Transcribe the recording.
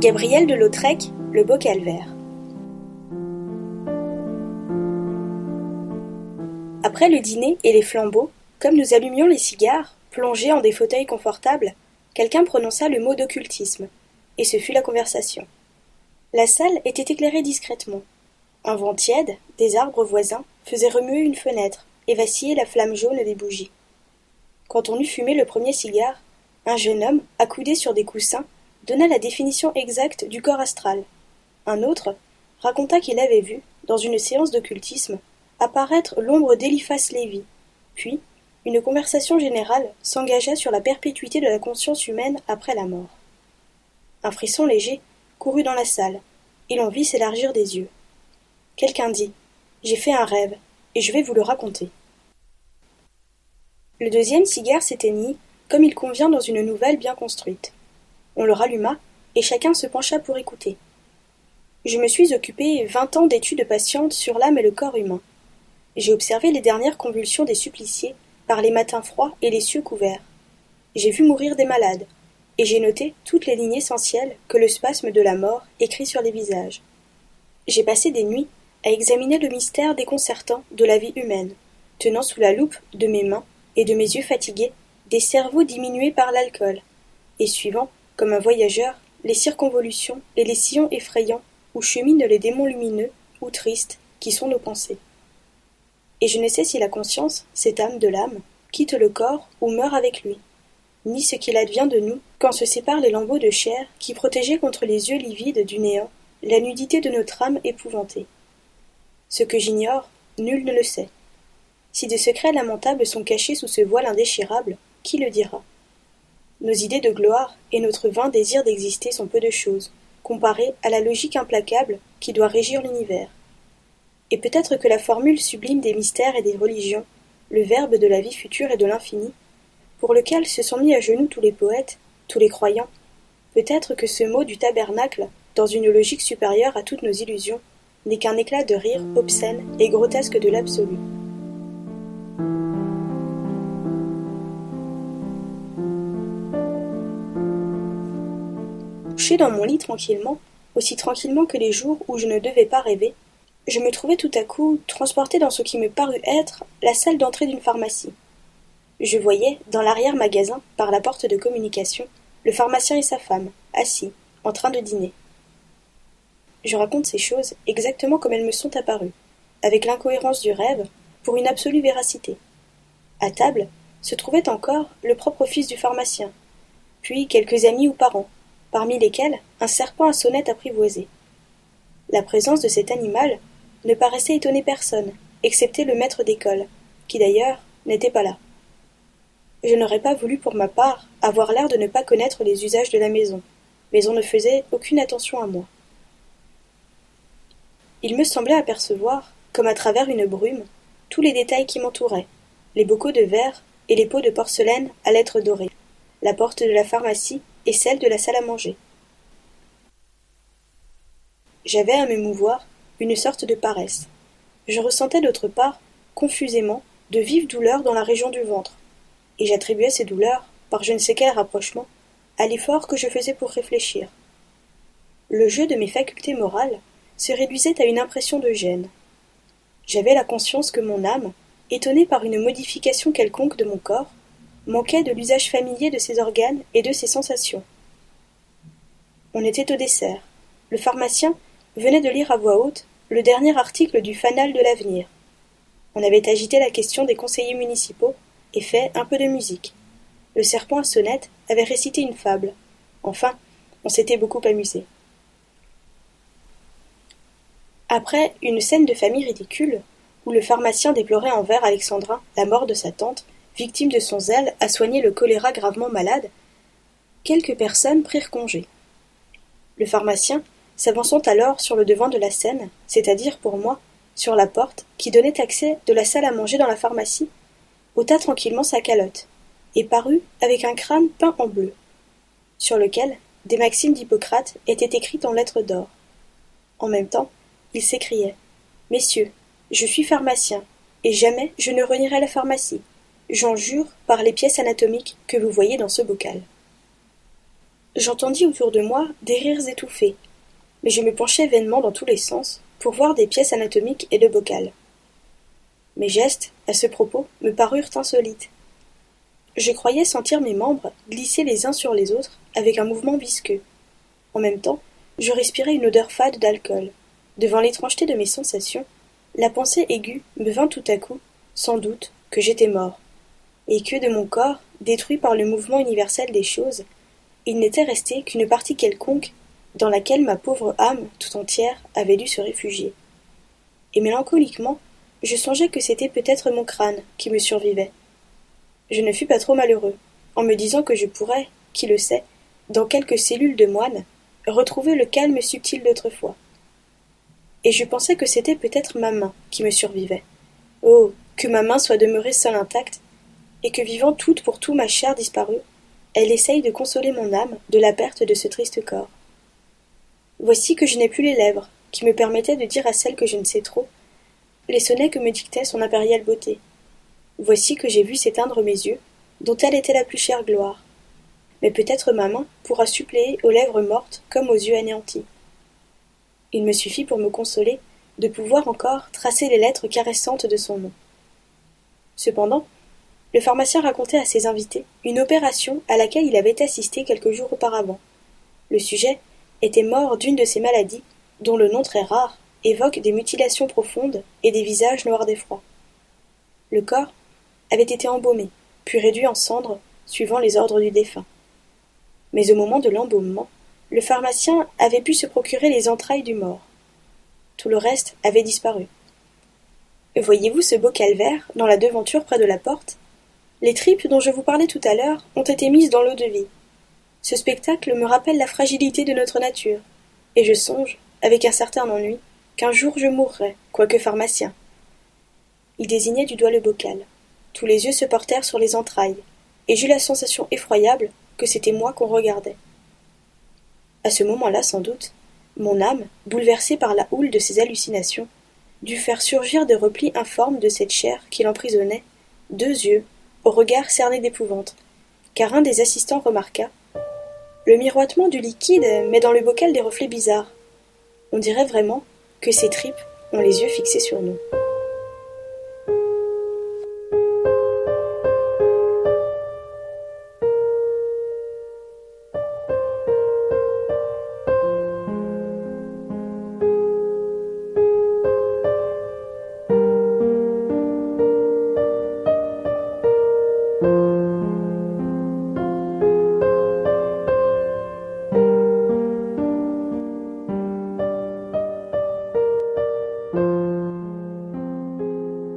Gabriel de Lautrec, Le beau calvaire. Après le dîner et les flambeaux, comme nous allumions les cigares, plongés en des fauteuils confortables, quelqu'un prononça le mot d'occultisme, et ce fut la conversation. La salle était éclairée discrètement. Un vent tiède, des arbres voisins, faisait remuer une fenêtre et vaciller la flamme jaune des bougies. Quand on eut fumé le premier cigare, un jeune homme, accoudé sur des coussins, donna la définition exacte du corps astral. Un autre raconta qu'il avait vu, dans une séance d'occultisme, apparaître l'ombre d'Eliphas Lévy. Puis, une conversation générale s'engagea sur la perpétuité de la conscience humaine après la mort. Un frisson léger courut dans la salle, et l'on vit s'élargir des yeux. Quelqu'un dit J'ai fait un rêve, et je vais vous le raconter. Le deuxième cigare s'éteignit, comme il convient dans une nouvelle bien construite. On le ralluma, et chacun se pencha pour écouter. Je me suis occupé vingt ans d'études patientes sur l'âme et le corps humain. J'ai observé les dernières convulsions des suppliciés par les matins froids et les cieux couverts. J'ai vu mourir des malades, et j'ai noté toutes les lignes essentielles que le spasme de la mort écrit sur les visages. J'ai passé des nuits à examiner le mystère déconcertant de la vie humaine, tenant sous la loupe de mes mains et de mes yeux fatigués des cerveaux diminués par l'alcool, et suivant, comme un voyageur, les circonvolutions et les sillons effrayants où cheminent les démons lumineux ou tristes qui sont nos pensées. Et je ne sais si la conscience, cette âme de l'âme, quitte le corps ou meurt avec lui, ni ce qu'il advient de nous quand se séparent les lambeaux de chair qui protégeaient contre les yeux livides du néant la nudité de notre âme épouvantée. Ce que j'ignore, nul ne le sait. Si des secrets lamentables sont cachés sous ce voile indéchirable, qui le dira? Nos idées de gloire et notre vain désir d'exister sont peu de choses, comparés à la logique implacable qui doit régir l'univers. Et peut-être que la formule sublime des mystères et des religions, le verbe de la vie future et de l'infini, pour lequel se sont mis à genoux tous les poètes, tous les croyants, peut-être que ce mot du tabernacle, dans une logique supérieure à toutes nos illusions, n'est qu'un éclat de rire obscène et grotesque de l'absolu. Couché dans mon lit tranquillement, aussi tranquillement que les jours où je ne devais pas rêver, je me trouvais tout à coup transporté dans ce qui me parut être la salle d'entrée d'une pharmacie. Je voyais, dans l'arrière-magasin, par la porte de communication, le pharmacien et sa femme, assis, en train de dîner. Je raconte ces choses exactement comme elles me sont apparues, avec l'incohérence du rêve, pour une absolue véracité. À table se trouvait encore le propre fils du pharmacien, puis quelques amis ou parents, parmi lesquels un serpent à sonnette apprivoisé. La présence de cet animal ne paraissait étonner personne, excepté le maître d'école, qui d'ailleurs n'était pas là. Je n'aurais pas voulu pour ma part avoir l'air de ne pas connaître les usages de la maison, mais on ne faisait aucune attention à moi. Il me semblait apercevoir, comme à travers une brume, tous les détails qui m'entouraient, les bocaux de verre et les pots de porcelaine à lettres dorées, la porte de la pharmacie et celle de la salle à manger. J'avais à me mouvoir une sorte de paresse. Je ressentais d'autre part, confusément, de vives douleurs dans la région du ventre, et j'attribuais ces douleurs, par je ne sais quel rapprochement, à l'effort que je faisais pour réfléchir. Le jeu de mes facultés morales se réduisait à une impression de gêne. J'avais la conscience que mon âme, étonnée par une modification quelconque de mon corps, manquait de l'usage familier de ses organes et de ses sensations. On était au dessert. Le pharmacien venait de lire à voix haute le dernier article du Fanal de l'avenir. On avait agité la question des conseillers municipaux et fait un peu de musique. Le serpent à sonnette avait récité une fable. Enfin, on s'était beaucoup amusé. Après une scène de famille ridicule, où le pharmacien déplorait envers Alexandrin la mort de sa tante, victime de son zèle à soigner le choléra gravement malade, quelques personnes prirent congé. Le pharmacien, s'avançant alors sur le devant de la scène, c'est-à-dire pour moi, sur la porte qui donnait accès de la salle à manger dans la pharmacie, ôta tranquillement sa calotte, et parut avec un crâne peint en bleu, sur lequel des maximes d'Hippocrate étaient écrites en lettres d'or. En même temps, il s'écriait Messieurs, je suis pharmacien, et jamais je ne renierai la pharmacie. J'en jure par les pièces anatomiques que vous voyez dans ce bocal. J'entendis autour de moi des rires étouffés, mais je me penchai vainement dans tous les sens pour voir des pièces anatomiques et le bocal. Mes gestes, à ce propos, me parurent insolites. Je croyais sentir mes membres glisser les uns sur les autres avec un mouvement visqueux. En même temps, je respirais une odeur fade d'alcool. Devant l'étrangeté de mes sensations, la pensée aiguë me vint tout à coup, sans doute, que j'étais mort, et que de mon corps, détruit par le mouvement universel des choses, il n'était resté qu'une partie quelconque dans laquelle ma pauvre âme tout entière avait dû se réfugier. Et mélancoliquement, je songeais que c'était peut-être mon crâne qui me survivait. Je ne fus pas trop malheureux, en me disant que je pourrais, qui le sait, dans quelques cellules de moine, retrouver le calme subtil d'autrefois. Et je pensais que c'était peut-être ma main qui me survivait. Oh. Que ma main soit demeurée seule intacte, et que vivant toute pour tout ma chair disparue, elle essaye de consoler mon âme de la perte de ce triste corps. Voici que je n'ai plus les lèvres, qui me permettaient de dire à celle que je ne sais trop les sonnets que me dictait son impériale beauté. Voici que j'ai vu s'éteindre mes yeux, dont elle était la plus chère gloire. Mais peut-être ma main pourra suppléer aux lèvres mortes comme aux yeux anéantis. Il me suffit pour me consoler de pouvoir encore tracer les lettres caressantes de son nom. Cependant, le pharmacien racontait à ses invités une opération à laquelle il avait assisté quelques jours auparavant. Le sujet était mort d'une de ces maladies, dont le nom très rare évoque des mutilations profondes et des visages noirs d'effroi. Le corps avait été embaumé, puis réduit en cendres, suivant les ordres du défunt. Mais au moment de l'embaumement, le pharmacien avait pu se procurer les entrailles du mort. Tout le reste avait disparu. Voyez-vous ce beau calvaire, dans la devanture près de la porte? Les tripes dont je vous parlais tout à l'heure ont été mises dans l'eau de vie. Ce spectacle me rappelle la fragilité de notre nature, et je songe, avec un certain ennui, qu'un jour je mourrai, quoique pharmacien. Il désignait du doigt le bocal. Tous les yeux se portèrent sur les entrailles, et j'eus la sensation effroyable que c'était moi qu'on regardait. À ce moment-là, sans doute, mon âme, bouleversée par la houle de ces hallucinations, dut faire surgir des replis informes de cette chair qui l'emprisonnait, deux yeux, au regard cerné d'épouvante, car un des assistants remarqua Le miroitement du liquide met dans le bocal des reflets bizarres. On dirait vraiment que ces tripes ont les yeux fixés sur nous.